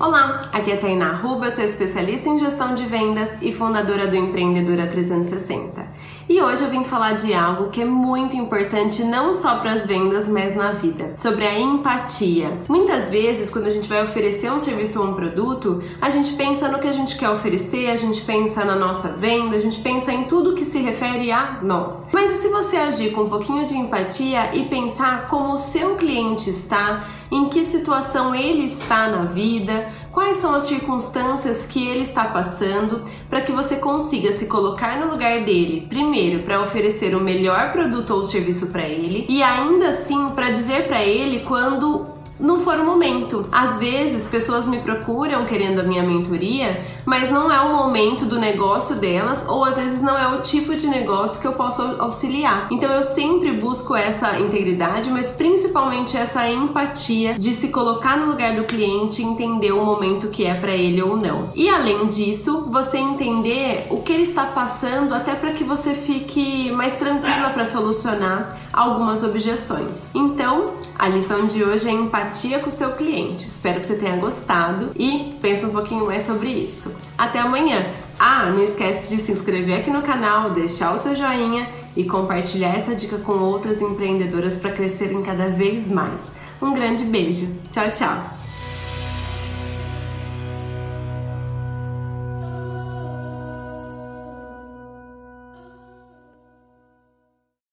Olá, aqui é a Tainá Ruba, eu sou especialista em gestão de vendas e fundadora do Empreendedora 360. E hoje eu vim falar de algo que é muito importante não só para as vendas, mas na vida, sobre a empatia. Muitas vezes, quando a gente vai oferecer um serviço ou um produto, a gente pensa no que a gente quer oferecer, a gente pensa na nossa venda, a gente pensa em tudo que se refere a nós. Mas e se você agir com um pouquinho de empatia e pensar como o seu cliente está, em que situação ele está na vida, quais são as circunstâncias que ele está passando, para que você consiga se colocar no lugar dele, primeiro para oferecer o melhor produto ou serviço para ele e ainda assim para dizer para ele quando não for o momento. Às vezes, pessoas me procuram querendo a minha mentoria, mas não é o momento do negócio delas, ou às vezes não é o tipo de negócio que eu posso auxiliar. Então, eu sempre busco essa integridade, mas principalmente essa empatia de se colocar no lugar do cliente entender o momento que é para ele ou não. E além disso, você entender o que ele está passando, até para que você fique mais tranquila para solucionar algumas objeções. Então, a lição de hoje é empatia com o seu cliente. Espero que você tenha gostado e pense um pouquinho mais sobre isso. Até amanhã! Ah, não esquece de se inscrever aqui no canal, deixar o seu joinha e compartilhar essa dica com outras empreendedoras para crescerem cada vez mais. Um grande beijo. Tchau, tchau.